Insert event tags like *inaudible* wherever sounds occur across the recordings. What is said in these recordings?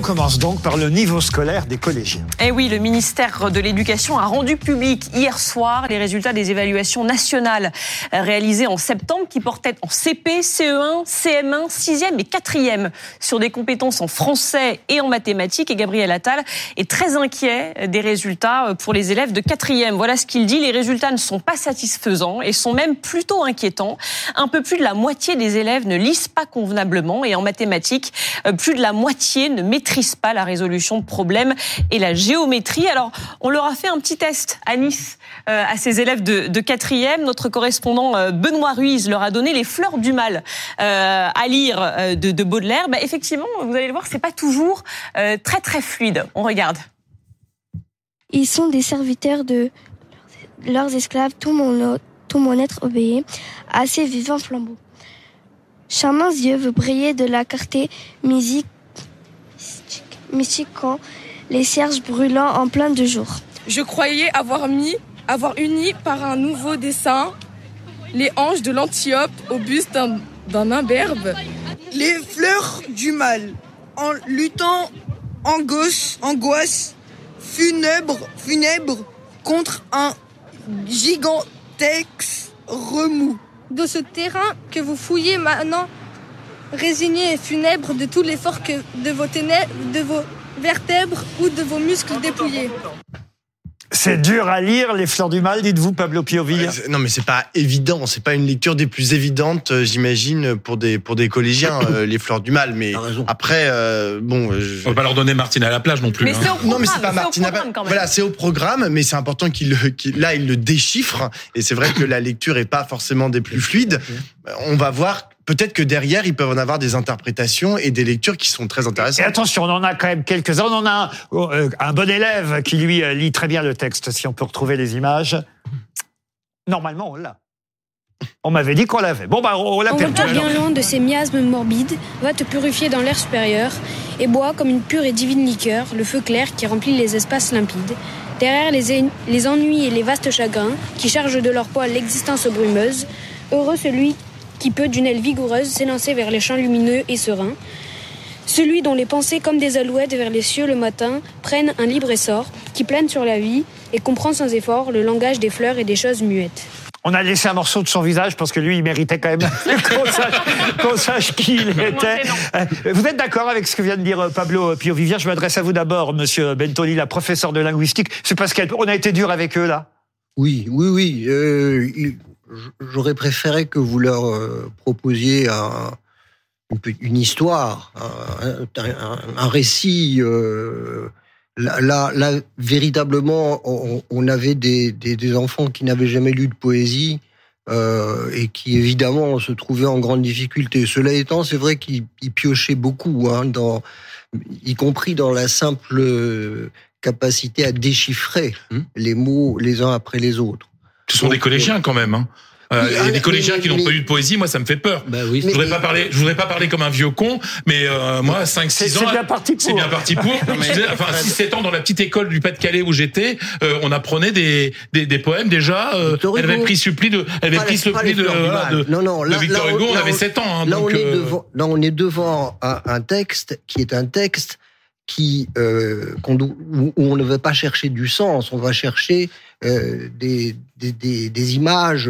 on commence donc par le niveau scolaire des collégiens. Eh oui, le ministère de l'Éducation a rendu public hier soir les résultats des évaluations nationales réalisées en septembre qui portaient en CP, CE1, CM1, 6e et 4e sur des compétences en français et en mathématiques. Et Gabriel Attal est très inquiet des résultats pour les élèves de 4e. Voilà ce qu'il dit. Les résultats ne sont pas satisfaisants et sont même plutôt inquiétants. Un peu plus de la moitié des élèves ne lisent pas convenablement et en mathématiques, plus de la moitié ne maîtrisent pas la résolution de problèmes et la géométrie. Alors, on leur a fait un petit test à Nice euh, à ces élèves de, quatrième. Notre correspondant euh, Benoît Ruiz leur a donné les fleurs du mal euh, à lire de, de Baudelaire. Bah, effectivement, vous allez le voir, c'est pas toujours très très fluide. On regarde. Ils sont des serviteurs de leurs esclaves, tout mon, tout mon être obéit, assez vivant flambeau. Charmants yeux, vous brillez de la clarté musique mystique quand les cierges brûlant en plein de jour. Je croyais avoir mis, avoir uni par un nouveau dessin les hanches de l'Antiope au buste d'un imberbe. Les fleurs du mal, en luttant angoisse, angoisse funèbre, funèbre contre un gigantesque remous. De ce terrain que vous fouillez maintenant, résigné et funèbre de tout l'effort que de vos ténèbres, de vos vertèbres ou de vos muscles dépouillés. C'est dur à lire, les fleurs du mal, dites-vous, Pablo Piovilla. Non, mais c'est pas évident. C'est pas une lecture des plus évidentes, euh, j'imagine, pour des pour des collégiens, *coughs* euh, les fleurs du mal. Mais après, euh, bon, je... on va pas leur donner Martine à la plage non plus. Mais hein. c'est au programme. Non, mais c'est pas Martine à la plage. Voilà, c'est au programme, mais c'est important qu'il qu là il le déchiffre. Et c'est vrai que la lecture est pas forcément des plus fluides. *coughs* On va voir peut-être que derrière, ils peuvent en avoir des interprétations et des lectures qui sont très intéressantes. Et attention, on en a quand même quelques-uns. On en a un, euh, un bon élève qui, lui, euh, lit très bien le texte, si on peut retrouver les images. Normalement, on l'a. On m'avait dit qu'on l'avait. Bon, bah, on l'a perdu. bien loin de ces miasmes morbides, va te purifier dans l'air supérieur et bois comme une pure et divine liqueur le feu clair qui remplit les espaces limpides. Derrière les, les ennuis et les vastes chagrins qui chargent de leur poids l'existence brumeuse, heureux celui qui peut d'une aile vigoureuse s'élancer vers les champs lumineux et sereins. Celui dont les pensées comme des alouettes vers les cieux le matin prennent un libre essor, qui plane sur la vie et comprend sans effort le langage des fleurs et des choses muettes. On a laissé un morceau de son visage parce que lui, il méritait quand même *laughs* qu'on sache, qu sache, qui il était. Euh, vous êtes d'accord avec ce que vient de dire euh, Pablo Pio-Vivien Je m'adresse à vous d'abord, Monsieur Bentoli, la professeure de linguistique. C'est parce qu'on a été dur avec eux là? Oui, oui, oui. Euh, j'aurais préféré que vous leur euh, proposiez un, une, histoire, un, récit. Euh, là, véritablement, on, avait des, enfants qui n'avaient jamais lu de poésie euh, et qui, évidemment, se trouvaient en grande difficulté. Cela étant, c'est vrai qu'ils piochaient beaucoup, hein, y compris dans la simple capacité à déchiffrer mmh. les mots les uns après les autres. Ce sont des collégiens quand même. Hein. Euh, il y a des collégiens qui n'ont pas eu de poésie, moi ça me fait peur. Bah oui, je voudrais pas parler, je voudrais pas parler comme un vieux con, mais euh, moi 5 6 ans C'est bien parti pour. C'est bien parti pour. enfin 6 7 ans dans la petite école du Pas-de-Calais où j'étais, euh, on apprenait des, des, des poèmes déjà euh, elle avait pris suppli de elle avait pris le pli de, de, non, non, là, de Victor là, Hugo, on avait 7 ans hein, là, donc on est devant, là on est devant un, un texte qui est un texte qui euh, qu où on ne va pas chercher du sens, on va chercher euh, des, images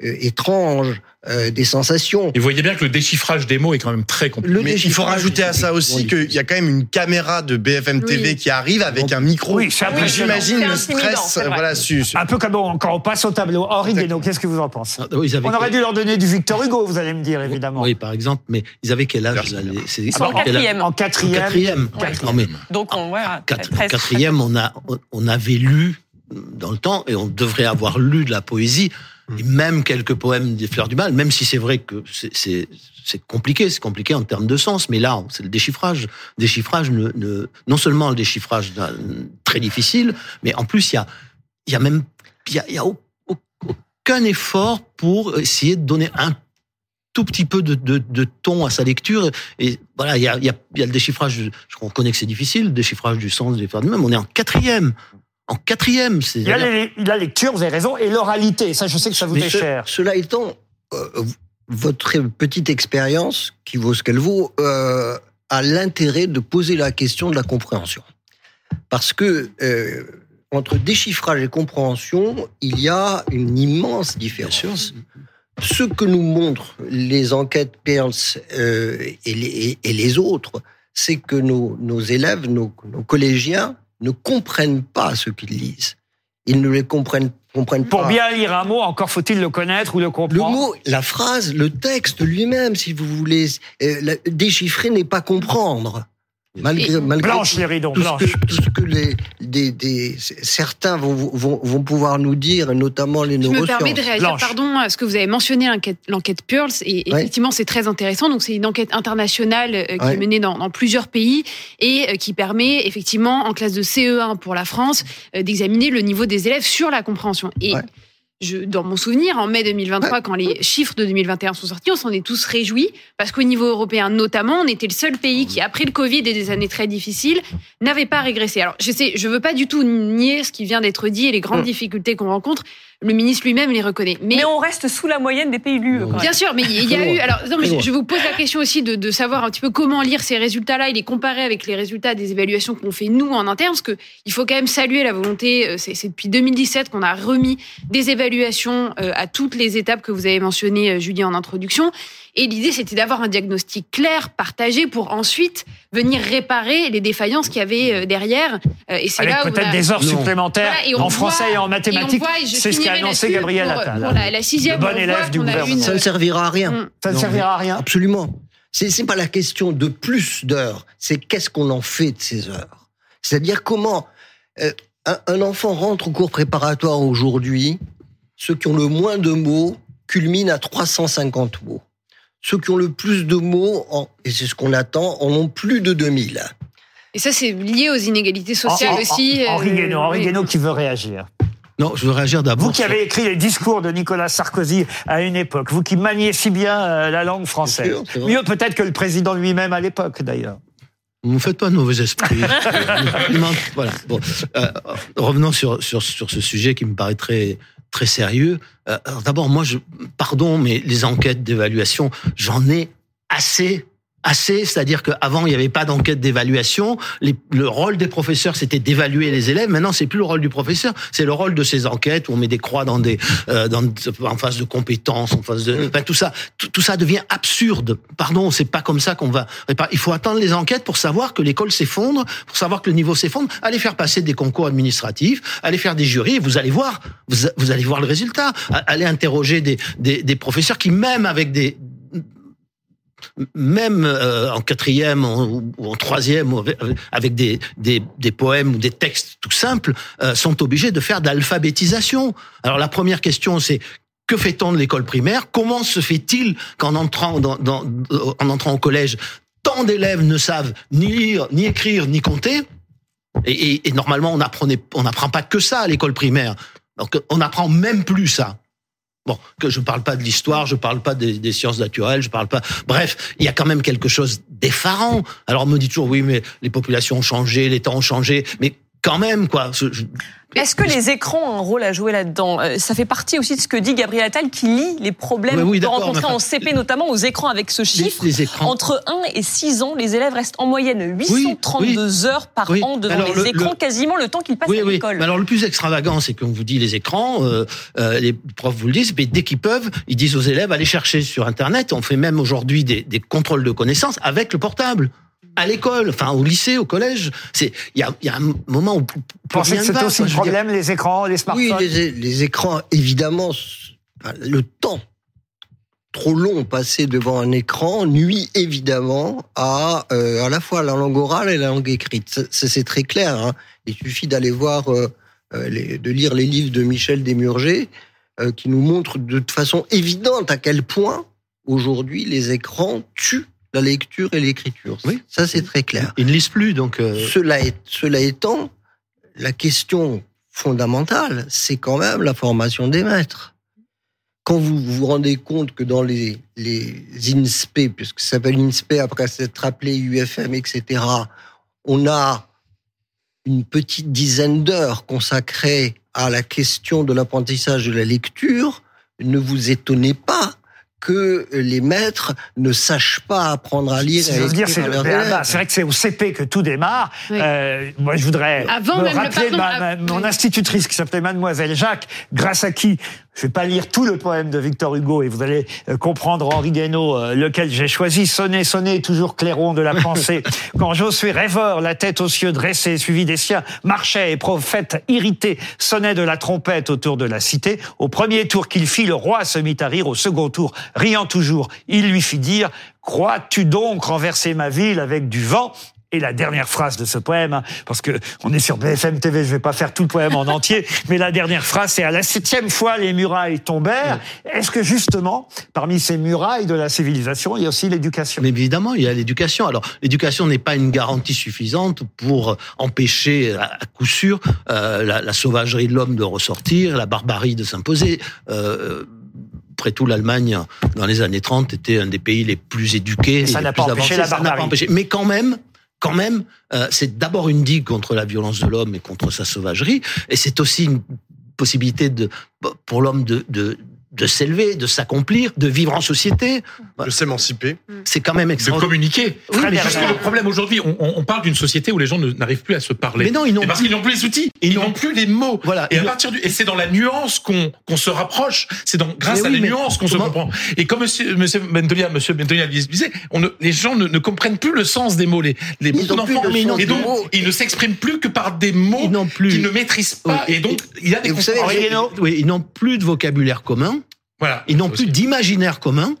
étranges, euh, des sensations. Et vous voyez bien que le déchiffrage des mots est quand même très compliqué. Mais il faut rajouter à ça aussi qu'il y a quand même une caméra de BFM TV oui. qui arrive avec un micro. Oui, c'est J'imagine le stress. Voilà, su, Un peu comme on, quand on passe au tableau. Henri Guénaud, qu'est-ce que vous en pensez oui, On aurait dû leur donner du Victor Hugo, vous allez me dire, évidemment. Oui, par exemple, mais ils avaient quel âge ah, en, quatrième. en quatrième. En quatrième. Ouais. Non, mais Donc, on, ouais, en quatrième, on, a, on avait lu dans le temps, et on devrait avoir lu de la poésie, et même quelques poèmes des Fleurs du Mal, même si c'est vrai que c'est compliqué, c'est compliqué en termes de sens, mais là, c'est le déchiffrage. Déchiffrage, ne, non seulement le déchiffrage très difficile, mais en plus, il y a, y a même, y y a aucun effort pour essayer de donner un tout petit peu de, ton à sa lecture. Et voilà, il y a, y a, y a le déchiffrage, je reconnais que c'est difficile, le déchiffrage du sens des Fleurs du Mal, on est en quatrième en quatrième. Il y a les, la lecture, vous avez raison, et l'oralité. Ça, je sais que ça vous est ce, cher. Cela étant, euh, votre petite expérience, qui vaut ce qu'elle vaut, euh, a l'intérêt de poser la question de la compréhension. Parce que euh, entre déchiffrage et compréhension, il y a une immense différence. Ce que nous montrent les enquêtes Pearls euh, et, les, et, les, autres, c'est que nos, nos élèves, nos, nos, collégiens ne comprennent pas ce qu'ils lisent. Ils ne les comprennent, comprennent Pour pas. bien lire un mot, encore faut-il le connaître ou le comprendre Le mot, la phrase, le texte lui-même, si vous voulez, euh, la- déchiffrer n'est pas comprendre. Malgré, malgré Blanche, tout, les rideaux, tout ce blanche. que, tout ce que les, des, des, certains vont, vont, vont pouvoir nous dire, notamment les Je me neurosciences. permets de réagir, pardon, à ce que vous avez mentionné, l'enquête, Pearls, et Ouais. effectivement, c'est très intéressant. Donc, c'est une enquête internationale euh, qui Ouais. est menée dans, dans plusieurs pays et euh, qui permet, effectivement, en classe de CE1 pour la France, euh, d'examiner le niveau des élèves sur la compréhension. Et je, dans mon souvenir, en mai 2023, quand les chiffres de 2021 sont sortis, on s'en est tous réjouis, parce qu'au niveau européen notamment, on était le seul pays qui, après le Covid et des années très difficiles, n'avait pas régressé. Alors, je sais, je veux pas du tout nier ce qui vient d'être dit et les grandes Mm. difficultés qu'on rencontre. Le ministre lui-même les reconnaît. Mais, Mais on reste sous la moyenne des pays l'UE. quand même. Bien sûr, mais il y a eu. Alors, non, mais Très je, vous pose la question aussi de, de savoir un petit peu comment lire ces résultats-là et les comparer avec les résultats des évaluations qu'on fait nous en interne, parce que il faut quand même saluer la volonté. euh, C'est c'est depuis 2017 qu'on a remis des évaluations euh, à toutes les étapes que vous avez mentionnées, euh, Julie, en introduction. Et l'idée, c'était d'avoir un diagnostic clair, partagé, pour ensuite venir réparer les défaillances qu'il y avait euh, derrière. Euh, Et c'est Avec là où peut-être des heures supplémentaires Voilà, et on en français et en mathématiques. voit, et je C'est ce qu'a annoncé Gabriel pour- Attal. pour la- la sixième, Le bon élève du gouvernement. une- Ça ne servira à rien. Ça ne servira à rien. Absolument. C'est c'est pas la question de plus d'heures, c'est qu'est-ce qu'on en fait de ces heures. C'est-à-dire comment euh, un, un enfant rentre au cours préparatoire aujourd'hui, ceux qui ont le moins de mots culminent à 350 mots. Ceux qui ont le plus de mots, en- et c'est ce qu'on attend, en ont plus de 2000. Et ça, c'est lié aux inégalités sociales En- en- aussi. en- Henri euh, Guénaud, Henri oui. Guénaud qui veut réagir. Non, je veux réagir d'abord. Vous qui avez écrit les discours de Nicolas Sarkozy à une époque, vous qui maniez si bien euh, la langue française, sûr, c'est vrai. mieux peut-être que le président lui-même à l'époque d'ailleurs. Ne me faites pas de mauvais esprit. Il *laughs* manque- voilà. Bon, euh, revenons sur, sur, sur ce sujet qui me paraît très, très sérieux. Euh, D'abord, moi, je, pardon, mais les enquêtes d'évaluation, j'en ai assez. Assez, c'est-à-dire qu'avant il n'y avait pas d'enquête d'évaluation. Le rôle des professeurs c'était d'évaluer les élèves. Maintenant c'est plus le rôle du professeur, c'est le rôle de ces enquêtes où on met des croix dans des, euh, dans, en face de compétences, en face de, enfin, tout ça, tout, ça devient absurde. Pardon, c'est pas comme ça qu'on va. Il faut attendre les enquêtes pour savoir que l'école s'effondre, pour savoir que le niveau s'effondre. Allez faire passer des concours administratifs, allez faire des jurys, vous allez voir, vous, vous allez voir le résultat. Allez interroger des, des, des professeurs qui même avec des même euh, en quatrième ou en troisième, avec- des, des, des poèmes ou des textes tout simples, euh, sont obligés de faire d'alphabétisation. Alors la première question, c'est que fait-on de l'école primaire? Comment se fait-il qu'en entrant en entrant au collège, tant d'élèves ne savent ni lire, ni écrire, ni compter? Et, et- et normalement, on n'apprend pas que ça à l'école primaire. Donc, on n'apprend même plus ça. Bon, que je parle pas de l'histoire, je parle pas des, des sciences naturelles, je parle pas. Bref, il y a quand même quelque chose d'effarant. Alors on me dit toujours oui, mais les populations ont changé, les temps ont changé, mais quand même quoi. je- je- Est-ce que les écrans ont un rôle à jouer là-dedans? Euh, Ça fait partie aussi de ce que dit Gabriel Attal, qui lie les problèmes Oui, mais en CP, notamment aux écrans, avec ce chiffre. les. Entre 1 et 6 ans, les élèves restent en moyenne 832 heures par Oui. an devant Alors, les le- écrans, le- quasiment le temps qu'ils passent à oui. l'école. Mais alors le plus extravagant, c'est qu'on vous dit les écrans, euh, euh, les profs vous le disent, mais dès qu'ils peuvent, ils disent aux élèves allez chercher sur Internet. On fait même aujourd'hui des, des contrôles de connaissances avec le portable. À l'école, enfin au lycée, au collège, c'est il y a, il y a un moment où plus pensez rien que c'était aussi le veux dire. problème, les écrans, les smartphones Oui, les, les écrans, évidemment, le temps trop long passé devant un écran nuit évidemment à euh, à la fois la langue orale et la langue écrite. C'est très clair. hein. Il suffit d'aller voir, euh, euh, les, de lire les livres de Michel Desmurger euh, qui nous montrent de façon évidente à quel point aujourd'hui les écrans tuent la lecture et l'écriture. Oui. Ça c'est très clair. Ils ne lisent plus, donc. euh, Cela, est, cela étant, la question fondamentale, c'est quand même la formation des maîtres. Quand vous vous rendez compte que dans les, les INSPE, puisque ça s'appelle INSPE après s'être appelé UFM, etc., on a une petite dizaine d'heures consacrées à la question de l'apprentissage de la lecture, ne vous étonnez pas que les maîtres ne sachent pas apprendre à lire Si et à dire, écrire c'est vrai que c'est au CP que tout démarre. Oui. Euh, moi, je voudrais Avant me même le rappeler pardon, ma- ma- mon institutrice qui s'appelait Mademoiselle Jacques, grâce à qui je vais pas lire tout le poème de Victor Hugo et vous allez euh, comprendre Henri Guénaud, euh, lequel j'ai choisi. Sonnez, sonnez, toujours clairon de la *laughs* pensée. Quand Josué rêveur, la tête aux cieux dressée, suivi des siens, marchait et prophète irrité, sonnait de la trompette autour de la cité. Au premier tour qu'il fit, le roi se mit à rire. Au second tour, riant toujours, il lui fit dire Crois-tu donc renverser ma ville avec du vent? Et la dernière phrase de ce poème, hein, parce que on est sur BFM TV, je vais pas faire tout le poème en entier, *laughs* mais la dernière phrase, c'est à la septième fois les murailles tombèrent. Est-ce que justement, parmi ces murailles de la civilisation, il y a aussi l'éducation? Mais évidemment, il y a l'éducation. Alors, l'éducation n'est pas une garantie suffisante pour empêcher, à coup sûr, euh, la, la sauvagerie de l'homme de ressortir, la barbarie de s'imposer. Euh, après tout, l'Allemagne, dans les années 30, était un des pays les plus éduqués. Et ça n'a pas empêché la barbarie. Mais quand même, quand même, euh, c'est d'abord une digue contre la violence de l'homme et contre sa sauvagerie, et c'est aussi une possibilité pour l'homme de, de s'élever, de s'accomplir, de vivre en société. De s'émanciper. C'est quand même de extraordinaire. communiquer. Oui, mais parce que le problème aujourd'hui, on, parle d'une société où les gens n'arrivent plus à se parler. Mais non, ils n'ont Et parce plus- qu'ils n'ont plus les outils, ils n'ont plus les mots. Voilà. Et à partir du, et c'est dans la nuance qu'on qu'on se rapproche. C'est dans grâce à la nuance qu'on se comprend. Et comme Monsieur Monsieur Bentolia, Monsieur Bentolia disait, on ne, les gens ne, ne comprennent plus le sens des mots. Les, les Ils beaucoup n'ont plus d'enfants, le et donc mots. ils ne s'expriment plus que par des mots Ils n'ont plus- qu'ils ne maîtrisent pas. Oui. Et donc il y a des vous savez, Oui, ils n'ont plus de vocabulaire commun, Voilà. ils n'ont plus d'imaginaire commun,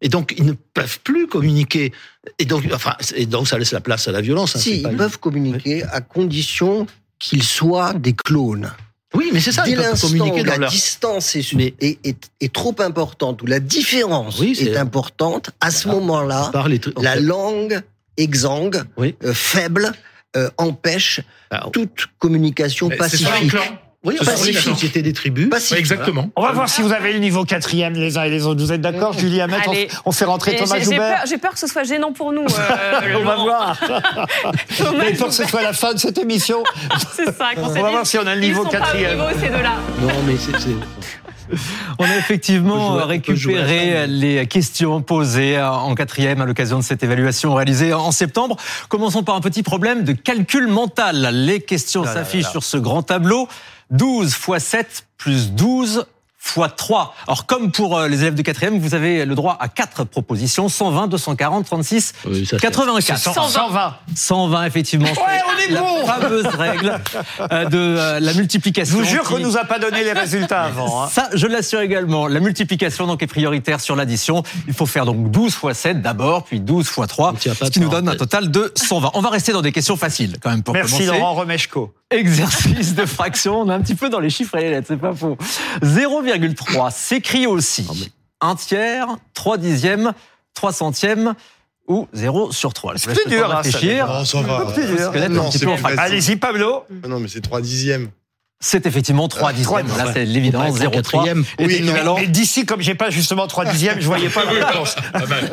et donc ils ne peuvent plus communiquer. Et donc, enfin, et donc ça laisse la place à la violence. hein, Si, pas ils peuvent communiquer à condition qu'ils soient des clones. Oui, mais c'est ça, Dès ils peuvent l'instant communiquer où dans la leur. distance est, Mais- est, est- est trop importante, où la différence Oui, est importante, à ce moment-là, trucs- en la fait. langue exsangue, Oui. euh, faible, euh, empêche toute communication pacifique. Oui, Ce sont les société des tribus. Pacifique. exactement. On va voir si vous avez le niveau quatrième les uns et les autres. Vous êtes d'accord, Julie Hamet on, Allez. on fait rentrer Et Thomas J'ai j'ai Joubert peur, j'ai peur que ce soit gênant pour nous. euh, *laughs* On va voir. *laughs* Avez peur que ce soit la fin de cette émission *laughs* C'est ça. qu'on On s'est va voir si on a le niveau ils sont pas au quatrième. niveau, ces deux-là. Non, mais c'est. On a effectivement On jouer- on récupéré les questions posées en quatrième à l'occasion de cette évaluation réalisée en septembre. Commençons par un petit problème de calcul mental. Les questions s'affichent sur ce grand tableau. 12 x 7 plus 12 fois 3. Alors, comme pour euh, les élèves de quatrième, vous avez le droit à quatre propositions. 120, 240, 36, Oui, ça, c'est- 84. 100, 120. 120, effectivement. Ouais, on est la bon. fameuse règle euh, de euh, la Je multiplication. vous jure qu'on qui- nous a pas donné les résultats avant. hein. ça, je l'assure également. La multiplication donc est prioritaire sur l'addition. Il faut faire donc 12 fois 7 d'abord, puis 12 fois 3, Donc, il y a pas ce qui nous donne un total de 120. On va rester dans des questions faciles quand même pour Merci commencer. Laurent Romeshko. Exercice de fraction, on est un petit peu dans les chiffres et les lettres, c'est pas faux. 0,3 s'écrit aussi un tiers, 3 dixièmes, 3 centièmes ou 0 sur 3. C'est plus dur, hein, réfléchir. Dur. Petit c'est plus fraction. facile. Allez-y Pablo. Ah Non, mais c'est 3 dixièmes. C'est effectivement 3 trois dixièmes. Là, c'est l'évidence. Faut pas être en 0,3 quatrième. est Oui. Et d'ici, comme j'ai pas justement 3 dixièmes, je voyais pas *laughs* la réponse. Pas mal.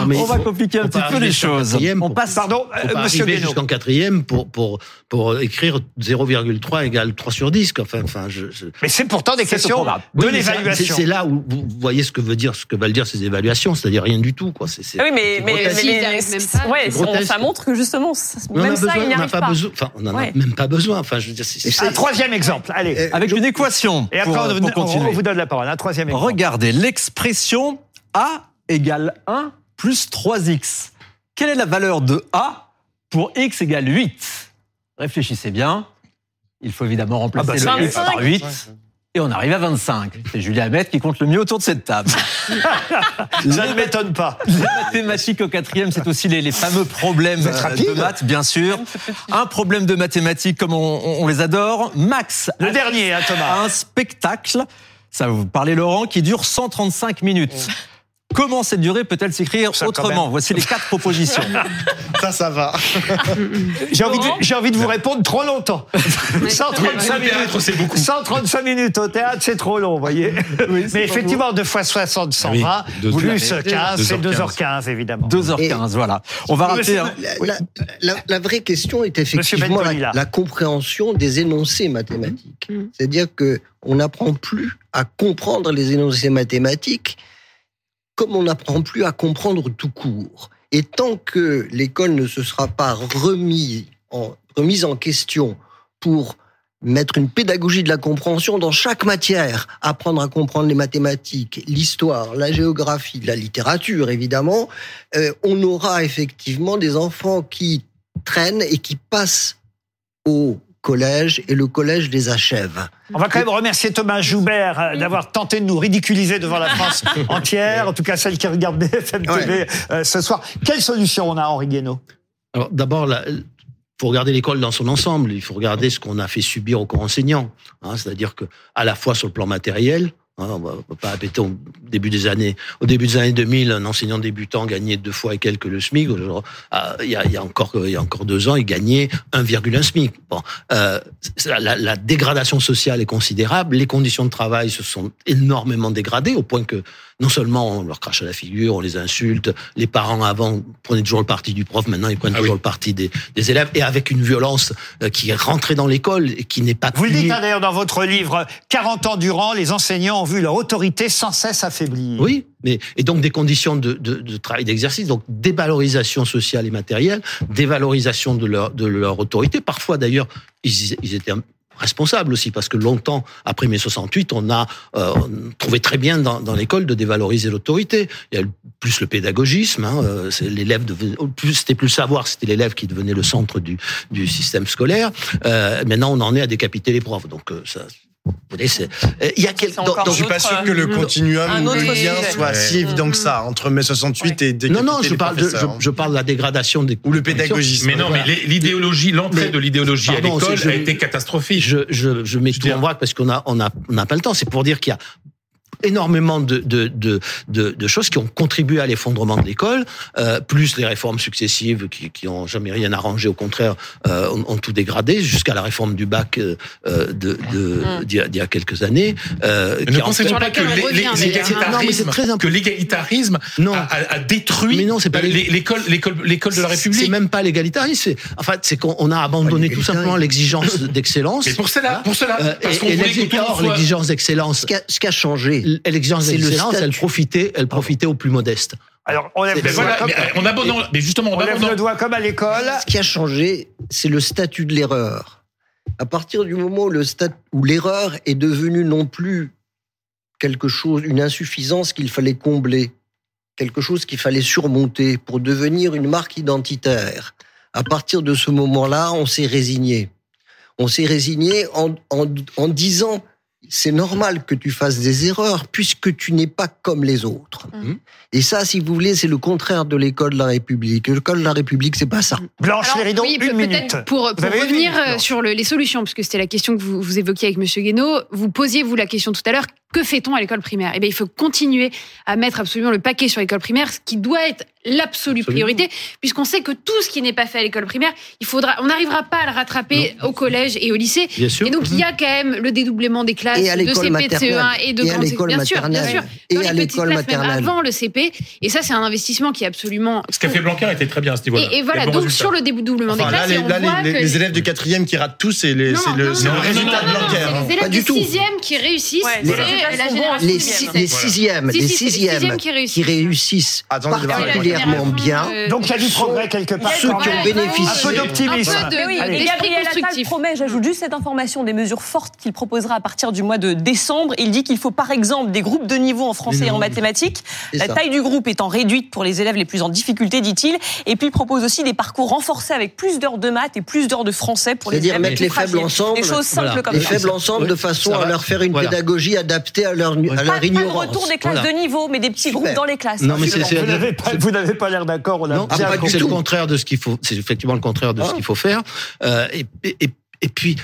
Non, mais On il va compliquer un petit peu les choses. On passe Pardon, faut euh, pas monsieur jusqu'en quatrième pour, pour, pour écrire 0,3 égale 3 sur 10. quoi. Enfin, enfin, je, je- Mais c'est pourtant des questions de mais l'évaluation. C'est c'est là où vous voyez ce que veut dire, ce que veulent dire ces évaluations, c'est-à-dire rien du tout, quoi. C'est, c'est- Ah Oui, mais, c'est mais, mais ça montre que justement, même ça, on n'y n'a arrivent pas, on n'en a même pas besoin. Enfin, je veux dire, c'est, troisième exemple. Allez. Avec une équation Et après, pour, on, pour on- continuer. on vous donne la parole. Un troisième exemple. Regardez l'expression A égale 1 plus 3x. Quelle est la valeur de A pour x égale 8 Réfléchissez bien. Il faut évidemment remplacer Ah bah, le c'est x par 8. Et on arrive à 25. C'est Julie Hamet qui compte le mieux autour de cette table. *laughs* Ça ne m'étonne pas. Les mathématiques au quatrième, c'est aussi les, les fameux problèmes euh, de maths, bien sûr. Un problème de mathématiques comme on, on- on les adore. Max Le a dernier, hein, Thomas. un spectacle, ça va vous parler Laurent, qui dure 135 minutes. Comment cette durée peut-elle s'écrire autrement. Voici les quatre propositions. *laughs* Ça, ça va. J'ai envie, de, envie vous répondre trop longtemps. *laughs* 135 Au minutes. c'est beaucoup. 135 minutes au théâtre, c'est trop long, vous voyez. Mais effectivement, 2 fois 60, 120, Ah oui, deux- plus deux- 15, c'est 2h15. 2h15, évidemment. 2h15, voilà. On va rappeler. hein. La, la- la- la vraie question est effectivement la, la compréhension des énoncés mathématiques. Mm. C'est-à-dire que on n'apprend plus à comprendre les énoncés mathématiques comme on n'apprend plus à comprendre tout court, et tant que l'école ne se sera pas remise en, en question pour mettre une pédagogie de la compréhension dans chaque matière, apprendre à comprendre les mathématiques, l'histoire, la géographie, la littérature évidemment, euh, on aura effectivement des enfants qui traînent et qui passent au collège et le collège les achève. On va quand même remercier Thomas Joubert euh, d'avoir tenté de nous ridiculiser devant la France *laughs* entière, en tout cas celle qui regarde BFM TV euh, ce soir. Quelle solution on a, Henri Guénaud? Alors d'abord, il faut regarder l'école dans son ensemble. Il faut regarder ce qu'on a fait subir aux corps enseignants. Hein, C'est-à-dire que, à la fois sur le plan matériel, on va pas répéter au début des années, au début des années 2000, un enseignant débutant gagnait deux fois et quelques le SMIC. Ah, il y a, il y a encore, il y a encore deux ans, il gagnait 1,1 SMIC. Bon, euh, la, dégradation sociale est considérable. Les conditions de travail se sont énormément dégradées au point que non seulement on leur crache à la figure, on les insulte. Les parents avant prenaient toujours le parti du prof, maintenant ils prennent ah toujours le parti des, des, élèves, et avec une violence euh, qui est rentrée dans l'école et qui n'est pas. Vous le dites d'ailleurs dans votre livre, 40 ans durant, les enseignants ont vu leur autorité sans cesse affaiblir. Oui, mais et donc des conditions de, de, de travail, d'exercice, donc dévalorisation sociale et matérielle, dévalorisation de leur de leur autorité. Parfois d'ailleurs, ils, ils étaient responsable aussi, parce que longtemps, après mai 68, on a euh, trouvé très bien dans, dans l'école de dévaloriser l'autorité. Il y a plus le pédagogisme, hein, euh, l'élève c'était plus le savoir, c'était l'élève qui devenait le centre du, du système scolaire. Euh, maintenant, on en est à décapiter les profs, donc euh, ça, il y a quel... je suis pas sûr que le continuum ou le lien soit si évident que ça entre mai 68 et Non, non, je parle, de, je, parle de la dégradation des ou le pédagogisme. Mais non, mais l'idéologie, l'entrée de l'idéologie à l'école a été catastrophique. Je, je, je mets tout en voix parce qu'on a, on a, on n'a pas le temps. C'est pour dire qu'il y a énormément de, de, de, de, choses qui ont contribué à l'effondrement de l'école, euh, plus les réformes successives qui, qui ont jamais rien arrangé, au contraire, euh, ont, tout dégradé, jusqu'à la réforme du bac euh, de, de, mm. d'il, y a, quelques années. Euh, ne pensez-vous pas que l'égalitarisme, que l'égalitarisme a, a, détruit mais non, c'est pas l'école, l'école, l'école de la République C'est même pas l'égalitarisme, c'est, en fait, c'est qu'on a abandonné tout simplement l'exigence *laughs* d'excellence. Mais pour cela, pour cela, euh, parce et, et l'exigence d'excellence. Ce qui a changé, l'exigence d'excellence, elle profitait, elle profitait aux plus modestes. Alors, on lève, le, doigt on abandonne, mais justement, on, lève le doigt comme à l'école. Ce qui a changé, c'est le statut de l'erreur. À partir du moment où, le où l'erreur est devenue non plus quelque chose, une insuffisance qu'il fallait combler, quelque chose qu'il fallait surmonter pour devenir une marque identitaire. À partir de ce moment-là, on s'est résigné. On s'est résigné en, en, en disant c'est normal que tu fasses des erreurs puisque tu n'es pas comme les autres. Mmh. Et ça, si vous voulez, c'est le contraire de l'école de la République. L'école de la République, c'est pas ça. Blanche Alors, une minute. Pour, pour revenir euh, sur le, les solutions, parce que c'était la question que vous, vous évoquiez avec Monsieur Guénaud, vous posiez vous la question tout à l'heure. Que fait-on à l'école primaire? Eh bien, il faut continuer à mettre absolument le paquet sur l'école primaire, ce qui doit être l'absolue priorité, puisqu'on sait que tout ce qui n'est pas fait à l'école primaire, il faudra, on n'arrivera pas à le rattraper au collège et au lycée. Bien sûr. Et donc, il y a quand même le dédoublement des classes de CP, de CE1 et de grande Bien sûr, bien sûr. Et à l'école maternelle. avant le CP. Et ça, c'est un investissement qui est absolument. Ce qu'a fait Blanquer était très bien à ce niveau-là. Et, voilà, donc sur le dédoublement des classes. Là, les, élèves de quatrième qui ratent tous, c'est le, résultat de Blanquer. Les élèves de sixième qui réussissent, c'est la génération les sixièmes, les sixièmes qui réussissent particulièrement bien. Euh, Donc il y a du progrès quelque part. Ceux qui ont bénéficié. Un peu d'optimisme. Et Gabriel Attal promet, j'ajoute juste cette information, des mesures fortes qu'il proposera à partir du mois de décembre. Il dit qu'il faut par exemple des groupes de niveau en français et en mathématiques. La taille du groupe étant réduite pour les élèves les plus en difficulté, dit-il. Et puis il propose aussi des parcours renforcés avec plus d'heures de maths et plus d'heures de français pour les élèves. C'est-à-dire mettre les faibles ensemble. Des choses simples comme ça. Les faibles ensemble de façon à leur faire une pédagogie adaptée à leur pas le retour des classes de niveau, mais des petits groupes dans les classes. Non, mais vous n'avez pas, l'air d'accord. On non, c'est le contraire de ce qu'il faut. C'est effectivement le contraire de ce ah. qu'il faut faire. Euh, et, et, et, puis,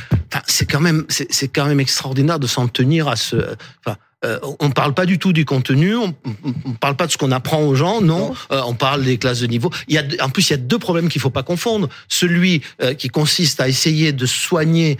c'est quand même, c'est quand même extraordinaire de s'en tenir à ce. Enfin, euh, on ne parle pas du tout du contenu, on ne parle pas de ce qu'on apprend aux gens, non. Euh, on parle des classes de niveau. Il y a, en plus, il y a deux problèmes qu'il faut pas confondre. Celui euh, qui consiste à essayer de soigner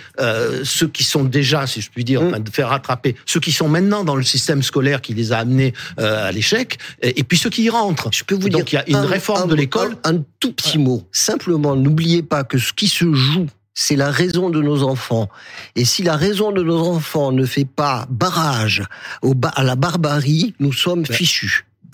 ceux qui sont déjà, si je puis dire, mmh. de faire rattraper ceux qui sont maintenant dans le système scolaire qui les a amenés à l'échec, et, puis ceux qui y rentrent. Je peux vous Donc, dire, il y a une réforme de l'école. Un, un, tout petit mot. Simplement, n'oubliez pas que ce qui se joue c'est la raison de nos enfants. Et si la raison de nos enfants ne fait pas barrage au à la barbarie, nous sommes fichus.